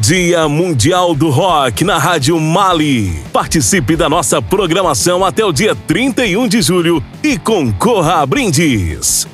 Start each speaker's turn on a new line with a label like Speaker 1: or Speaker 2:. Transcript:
Speaker 1: Dia Mundial do Rock na Rádio Mali. Participe da nossa programação até o dia 31 de julho e concorra a brindes.